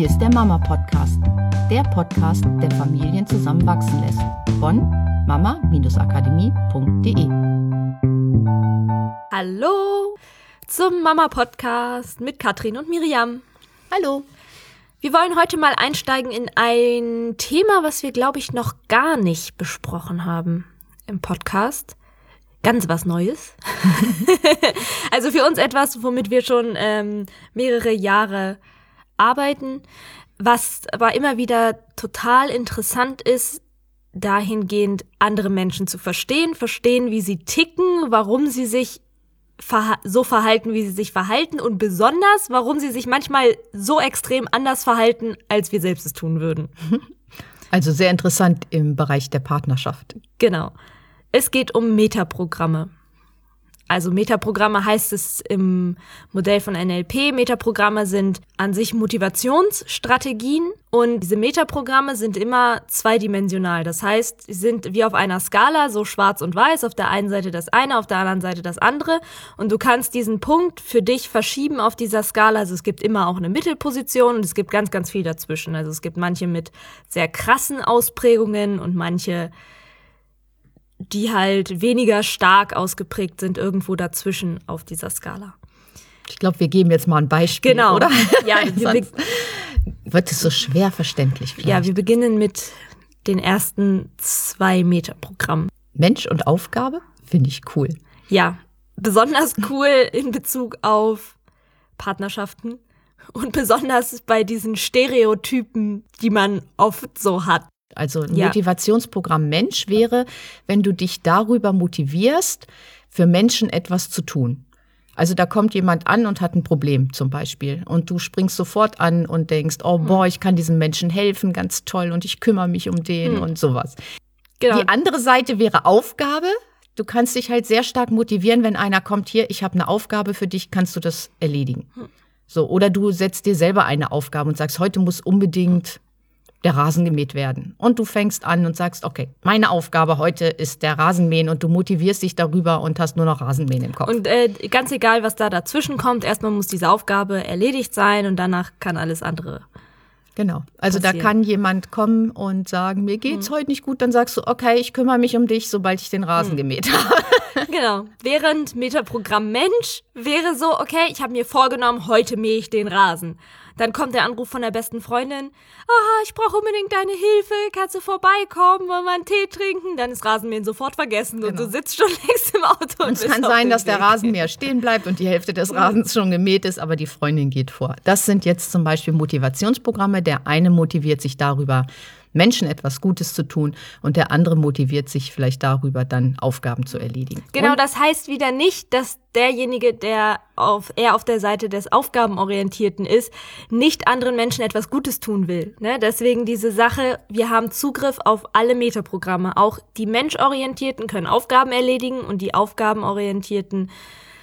Hier ist der Mama Podcast, der Podcast, der Familien zusammenwachsen lässt. Von mama-akademie.de. Hallo zum Mama Podcast mit Katrin und Miriam. Hallo. Wir wollen heute mal einsteigen in ein Thema, was wir, glaube ich, noch gar nicht besprochen haben im Podcast. Ganz was Neues. also für uns etwas, womit wir schon ähm, mehrere Jahre arbeiten, was aber immer wieder total interessant ist, dahingehend andere Menschen zu verstehen, verstehen, wie sie ticken, warum sie sich verha so verhalten, wie sie sich verhalten und besonders, warum sie sich manchmal so extrem anders verhalten, als wir selbst es tun würden. Also sehr interessant im Bereich der Partnerschaft. Genau. Es geht um Metaprogramme. Also Metaprogramme heißt es im Modell von NLP. Metaprogramme sind an sich Motivationsstrategien und diese Metaprogramme sind immer zweidimensional. Das heißt, sie sind wie auf einer Skala, so schwarz und weiß, auf der einen Seite das eine, auf der anderen Seite das andere. Und du kannst diesen Punkt für dich verschieben auf dieser Skala. Also es gibt immer auch eine Mittelposition und es gibt ganz, ganz viel dazwischen. Also es gibt manche mit sehr krassen Ausprägungen und manche die halt weniger stark ausgeprägt sind, irgendwo dazwischen auf dieser Skala. Ich glaube, wir geben jetzt mal ein Beispiel, genau. oder? Ja, Sonst wird es so schwer verständlich. Vielleicht. Ja, wir beginnen mit den ersten zwei Meter Programmen. Mensch und Aufgabe finde ich cool. Ja, besonders cool in Bezug auf Partnerschaften und besonders bei diesen Stereotypen, die man oft so hat. Also ein ja. Motivationsprogramm Mensch wäre, wenn du dich darüber motivierst, für Menschen etwas zu tun. Also da kommt jemand an und hat ein Problem zum Beispiel und du springst sofort an und denkst, oh boah, ich kann diesem Menschen helfen, ganz toll und ich kümmere mich um den hm. und sowas. Genau. Die andere Seite wäre Aufgabe. Du kannst dich halt sehr stark motivieren, wenn einer kommt hier, ich habe eine Aufgabe für dich, kannst du das erledigen. Hm. So, oder du setzt dir selber eine Aufgabe und sagst, heute muss unbedingt der Rasen gemäht werden. Und du fängst an und sagst, okay, meine Aufgabe heute ist der Rasenmähen und du motivierst dich darüber und hast nur noch Rasenmähen im Kopf. Und äh, ganz egal, was da dazwischen kommt, erstmal muss diese Aufgabe erledigt sein und danach kann alles andere. Genau. Also passieren. da kann jemand kommen und sagen, mir geht's hm. heute nicht gut, dann sagst du, okay, ich kümmere mich um dich, sobald ich den Rasen hm. gemäht habe. Genau. Während Metaprogramm Mensch wäre so, okay, ich habe mir vorgenommen, heute mähe ich den Rasen. Dann kommt der Anruf von der besten Freundin. Ah, ich brauche unbedingt deine Hilfe. Kannst du vorbeikommen, wollen wir einen Tee trinken? Dann ist Rasenmähen sofort vergessen genau. und du sitzt schon längst im Auto. Und es kann sein, dass Weg. der Rasenmäher stehen bleibt und die Hälfte des Rasens schon gemäht ist, aber die Freundin geht vor. Das sind jetzt zum Beispiel Motivationsprogramme. Der eine motiviert sich darüber, Menschen etwas Gutes zu tun und der andere motiviert sich vielleicht darüber, dann Aufgaben zu erledigen. Genau, und das heißt wieder nicht, dass derjenige, der auf, eher auf der Seite des Aufgabenorientierten ist, nicht anderen Menschen etwas Gutes tun will. Ne? Deswegen diese Sache, wir haben Zugriff auf alle Metaprogramme. Auch die Menschorientierten können Aufgaben erledigen und die Aufgabenorientierten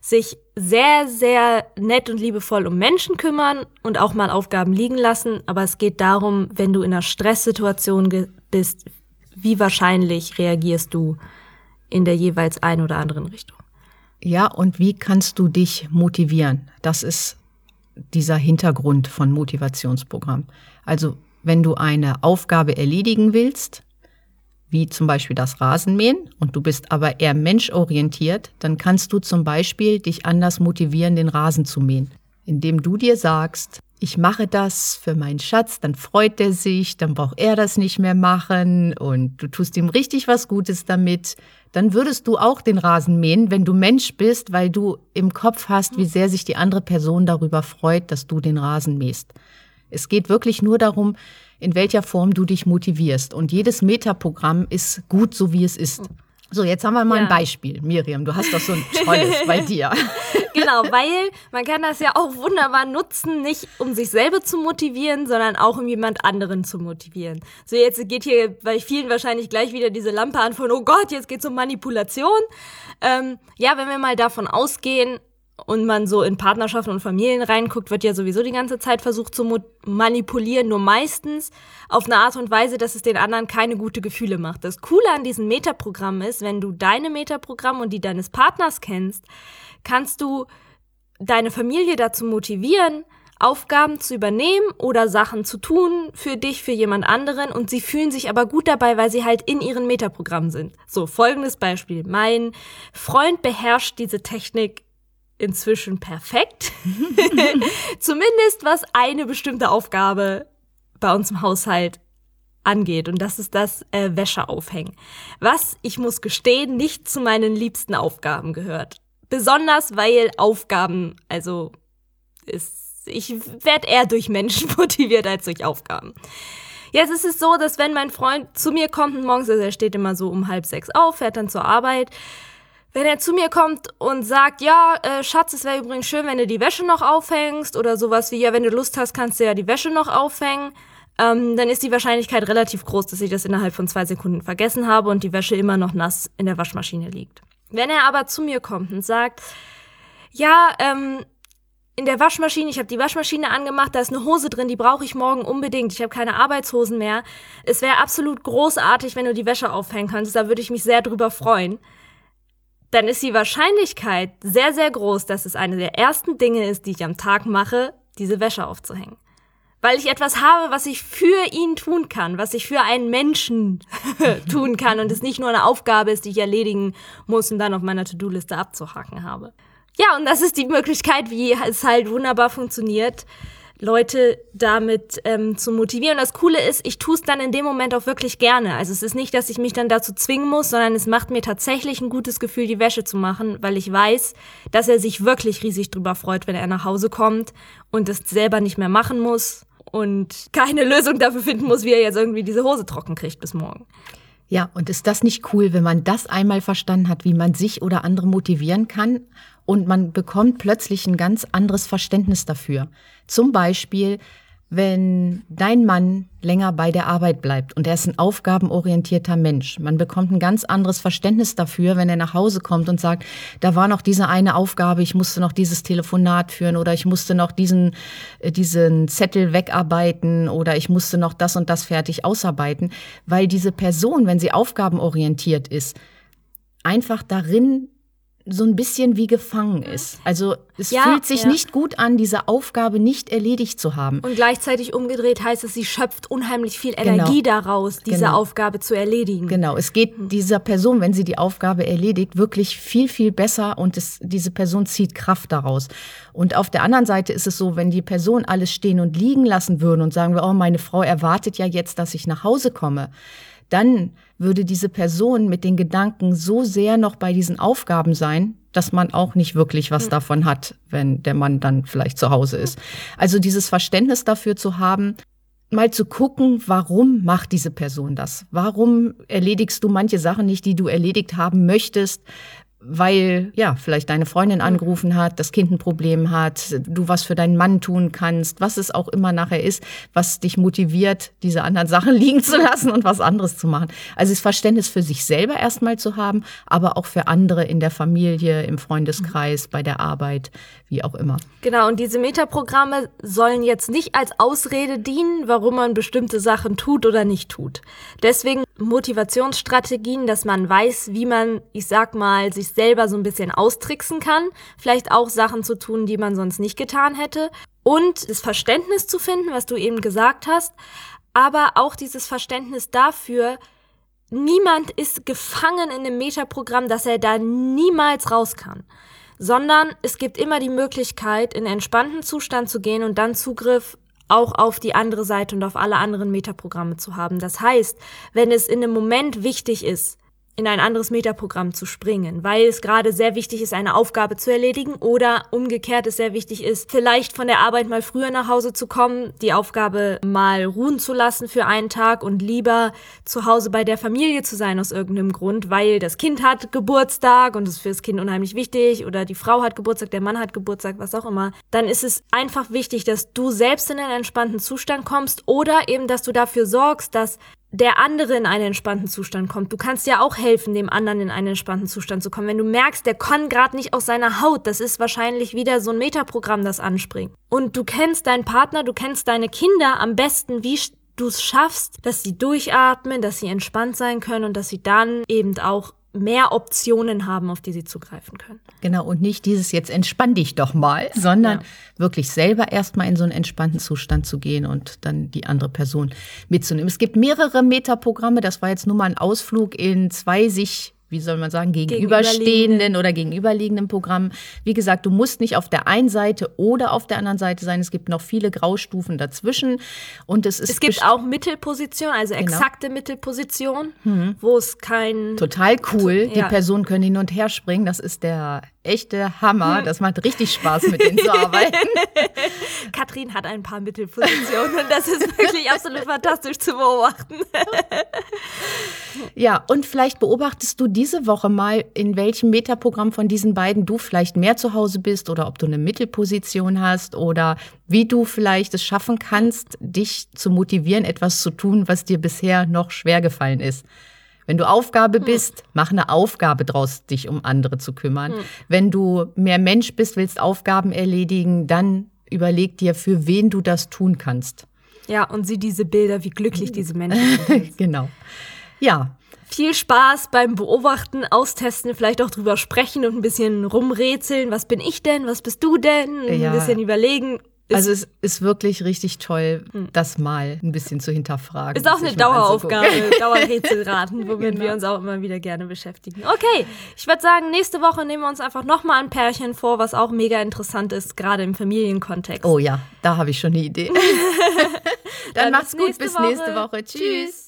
sich sehr, sehr nett und liebevoll um Menschen kümmern und auch mal Aufgaben liegen lassen. Aber es geht darum, wenn du in einer Stresssituation bist, wie wahrscheinlich reagierst du in der jeweils ein oder anderen Richtung. Ja, und wie kannst du dich motivieren? Das ist dieser Hintergrund von Motivationsprogramm. Also, wenn du eine Aufgabe erledigen willst, wie zum Beispiel das Rasenmähen, und du bist aber eher menschorientiert, dann kannst du zum Beispiel dich anders motivieren, den Rasen zu mähen. Indem du dir sagst, ich mache das für meinen Schatz, dann freut er sich, dann braucht er das nicht mehr machen und du tust ihm richtig was Gutes damit. Dann würdest du auch den Rasen mähen, wenn du Mensch bist, weil du im Kopf hast, wie sehr sich die andere Person darüber freut, dass du den Rasen mähst. Es geht wirklich nur darum, in welcher Form du dich motivierst. Und jedes Metaprogramm ist gut, so wie es ist. So, jetzt haben wir mal ja. ein Beispiel. Miriam, du hast doch so ein tolles bei dir. Genau, weil man kann das ja auch wunderbar nutzen, nicht um sich selber zu motivieren, sondern auch um jemand anderen zu motivieren. So, jetzt geht hier bei vielen wahrscheinlich gleich wieder diese Lampe an von, oh Gott, jetzt geht's um Manipulation. Ähm, ja, wenn wir mal davon ausgehen, und man so in Partnerschaften und Familien reinguckt, wird ja sowieso die ganze Zeit versucht zu manipulieren, nur meistens auf eine Art und Weise, dass es den anderen keine gute Gefühle macht. Das Coole an diesen Metaprogrammen ist, wenn du deine Metaprogramme und die deines Partners kennst, kannst du deine Familie dazu motivieren, Aufgaben zu übernehmen oder Sachen zu tun für dich, für jemand anderen und sie fühlen sich aber gut dabei, weil sie halt in ihren Metaprogrammen sind. So, folgendes Beispiel. Mein Freund beherrscht diese Technik inzwischen perfekt. Zumindest was eine bestimmte Aufgabe bei uns im Haushalt angeht. Und das ist das äh, Wäsche. Was, ich muss gestehen, nicht zu meinen liebsten Aufgaben gehört. Besonders weil Aufgaben, also ist, ich werde eher durch Menschen motiviert als durch Aufgaben. Jetzt ist es so, dass wenn mein Freund zu mir kommt und morgens, also er steht immer so um halb sechs auf, fährt dann zur Arbeit, wenn er zu mir kommt und sagt, ja, äh, Schatz, es wäre übrigens schön, wenn du die Wäsche noch aufhängst oder sowas wie, ja, wenn du Lust hast, kannst du ja die Wäsche noch aufhängen, ähm, dann ist die Wahrscheinlichkeit relativ groß, dass ich das innerhalb von zwei Sekunden vergessen habe und die Wäsche immer noch nass in der Waschmaschine liegt. Wenn er aber zu mir kommt und sagt, ja, ähm, in der Waschmaschine, ich habe die Waschmaschine angemacht, da ist eine Hose drin, die brauche ich morgen unbedingt. Ich habe keine Arbeitshosen mehr. Es wäre absolut großartig, wenn du die Wäsche aufhängen könntest, da würde ich mich sehr drüber freuen. Dann ist die Wahrscheinlichkeit sehr, sehr groß, dass es eine der ersten Dinge ist, die ich am Tag mache, diese Wäsche aufzuhängen weil ich etwas habe, was ich für ihn tun kann, was ich für einen Menschen tun kann und es nicht nur eine Aufgabe ist, die ich erledigen muss und dann auf meiner To-Do-Liste abzuhaken habe. Ja, und das ist die Möglichkeit, wie es halt wunderbar funktioniert, Leute damit ähm, zu motivieren. Das Coole ist, ich tue es dann in dem Moment auch wirklich gerne. Also es ist nicht, dass ich mich dann dazu zwingen muss, sondern es macht mir tatsächlich ein gutes Gefühl, die Wäsche zu machen, weil ich weiß, dass er sich wirklich riesig drüber freut, wenn er nach Hause kommt und es selber nicht mehr machen muss und keine Lösung dafür finden muss, wie er jetzt irgendwie diese Hose trocken kriegt bis morgen. Ja, und ist das nicht cool, wenn man das einmal verstanden hat, wie man sich oder andere motivieren kann und man bekommt plötzlich ein ganz anderes Verständnis dafür. Zum Beispiel, wenn dein Mann länger bei der Arbeit bleibt und er ist ein aufgabenorientierter Mensch. Man bekommt ein ganz anderes Verständnis dafür, wenn er nach Hause kommt und sagt, da war noch diese eine Aufgabe, ich musste noch dieses Telefonat führen oder ich musste noch diesen, äh, diesen Zettel wegarbeiten oder ich musste noch das und das fertig ausarbeiten, weil diese Person, wenn sie aufgabenorientiert ist, einfach darin so ein bisschen wie gefangen ist. Also es ja, fühlt sich ja. nicht gut an, diese Aufgabe nicht erledigt zu haben. Und gleichzeitig umgedreht heißt es, sie schöpft unheimlich viel genau. Energie genau. daraus, diese genau. Aufgabe zu erledigen. Genau, es geht dieser Person, wenn sie die Aufgabe erledigt, wirklich viel, viel besser und es, diese Person zieht Kraft daraus. Und auf der anderen Seite ist es so, wenn die Person alles stehen und liegen lassen würde und sagen wir, oh, meine Frau erwartet ja jetzt, dass ich nach Hause komme, dann würde diese Person mit den Gedanken so sehr noch bei diesen Aufgaben sein, dass man auch nicht wirklich was hm. davon hat, wenn der Mann dann vielleicht zu Hause ist. Also dieses Verständnis dafür zu haben, mal zu gucken, warum macht diese Person das? Warum erledigst du manche Sachen nicht, die du erledigt haben möchtest? Weil ja vielleicht deine Freundin angerufen hat, das Kind ein Problem hat, du was für deinen Mann tun kannst, was es auch immer nachher ist, was dich motiviert, diese anderen Sachen liegen zu lassen und was anderes zu machen. Also das Verständnis für sich selber erstmal zu haben, aber auch für andere in der Familie, im Freundeskreis, bei der Arbeit, wie auch immer. Genau, und diese Metaprogramme sollen jetzt nicht als Ausrede dienen, warum man bestimmte Sachen tut oder nicht tut. Deswegen Motivationsstrategien, dass man weiß, wie man, ich sag mal, sich selber so ein bisschen austricksen kann, vielleicht auch Sachen zu tun, die man sonst nicht getan hätte. Und das Verständnis zu finden, was du eben gesagt hast, aber auch dieses Verständnis dafür, niemand ist gefangen in einem Metaprogramm, dass er da niemals raus kann, sondern es gibt immer die Möglichkeit, in entspannten Zustand zu gehen und dann Zugriff auch auf die andere Seite und auf alle anderen Metaprogramme zu haben. Das heißt, wenn es in einem Moment wichtig ist, in ein anderes Metaprogramm zu springen, weil es gerade sehr wichtig ist, eine Aufgabe zu erledigen oder umgekehrt es sehr wichtig ist, vielleicht von der Arbeit mal früher nach Hause zu kommen, die Aufgabe mal ruhen zu lassen für einen Tag und lieber zu Hause bei der Familie zu sein aus irgendeinem Grund, weil das Kind hat Geburtstag und es ist für das Kind unheimlich wichtig oder die Frau hat Geburtstag, der Mann hat Geburtstag, was auch immer, dann ist es einfach wichtig, dass du selbst in einen entspannten Zustand kommst oder eben, dass du dafür sorgst, dass der andere in einen entspannten Zustand kommt. Du kannst ja auch helfen, dem anderen in einen entspannten Zustand zu kommen. Wenn du merkst, der kann gerade nicht aus seiner Haut, das ist wahrscheinlich wieder so ein Metaprogramm, das anspringt. Und du kennst deinen Partner, du kennst deine Kinder am besten, wie du es schaffst, dass sie durchatmen, dass sie entspannt sein können und dass sie dann eben auch mehr Optionen haben, auf die sie zugreifen können. Genau, und nicht dieses jetzt entspann dich doch mal, sondern Ja. wirklich selber erstmal in so einen entspannten Zustand zu gehen und dann die andere Person mitzunehmen. Es gibt mehrere Metaprogramme, das war jetzt nur mal ein Ausflug in zwei sich wie soll man sagen, gegenüberstehenden oder gegenüberliegenden Programmen. Wie gesagt, du musst nicht auf der einen Seite oder auf der anderen Seite sein. Es gibt noch viele Graustufen dazwischen. Und es ist Es gibt auch Mittelposition, also exakte Mittelposition, wo es kein total cool. Die Ja. Personen können hin und her springen. Das ist der echte Hammer. Das macht richtig Spaß, mit denen zu arbeiten. Katrin hat ein paar Mittelpositionen und das ist wirklich absolut fantastisch zu beobachten. Ja, und vielleicht beobachtest du diese Woche mal, in welchem Metaprogramm von diesen beiden du vielleicht mehr zu Hause bist oder ob du eine Mittelposition hast oder wie du vielleicht es schaffen kannst, dich zu motivieren, etwas zu tun, was dir bisher noch schwer gefallen ist. Wenn du Aufgabe bist, mach eine Aufgabe draus, dich um andere zu kümmern. Wenn du mehr Mensch bist, willst Aufgaben erledigen, dann überleg dir, für wen du das tun kannst. Ja, und sieh diese Bilder, wie glücklich diese Menschen sind. Genau. Ja, Viel Spaß beim Beobachten, Austesten, vielleicht auch drüber sprechen und ein bisschen rumrätseln. Was bin ich denn? Was bist du denn? Ja. Ein bisschen überlegen. Also es ist wirklich richtig toll, das mal ein bisschen zu hinterfragen. ist auch eine Daueraufgabe. Dauerrätselraten, womit Genau. wir uns auch immer wieder gerne beschäftigen. Okay, ich würde sagen, nächste Woche nehmen wir uns einfach nochmal ein Pärchen vor, was auch mega interessant ist, gerade im Familienkontext. Oh ja, da habe ich schon eine Idee. Dann, Dann macht's bis gut, nächste bis Woche. nächste Woche. Tschüss.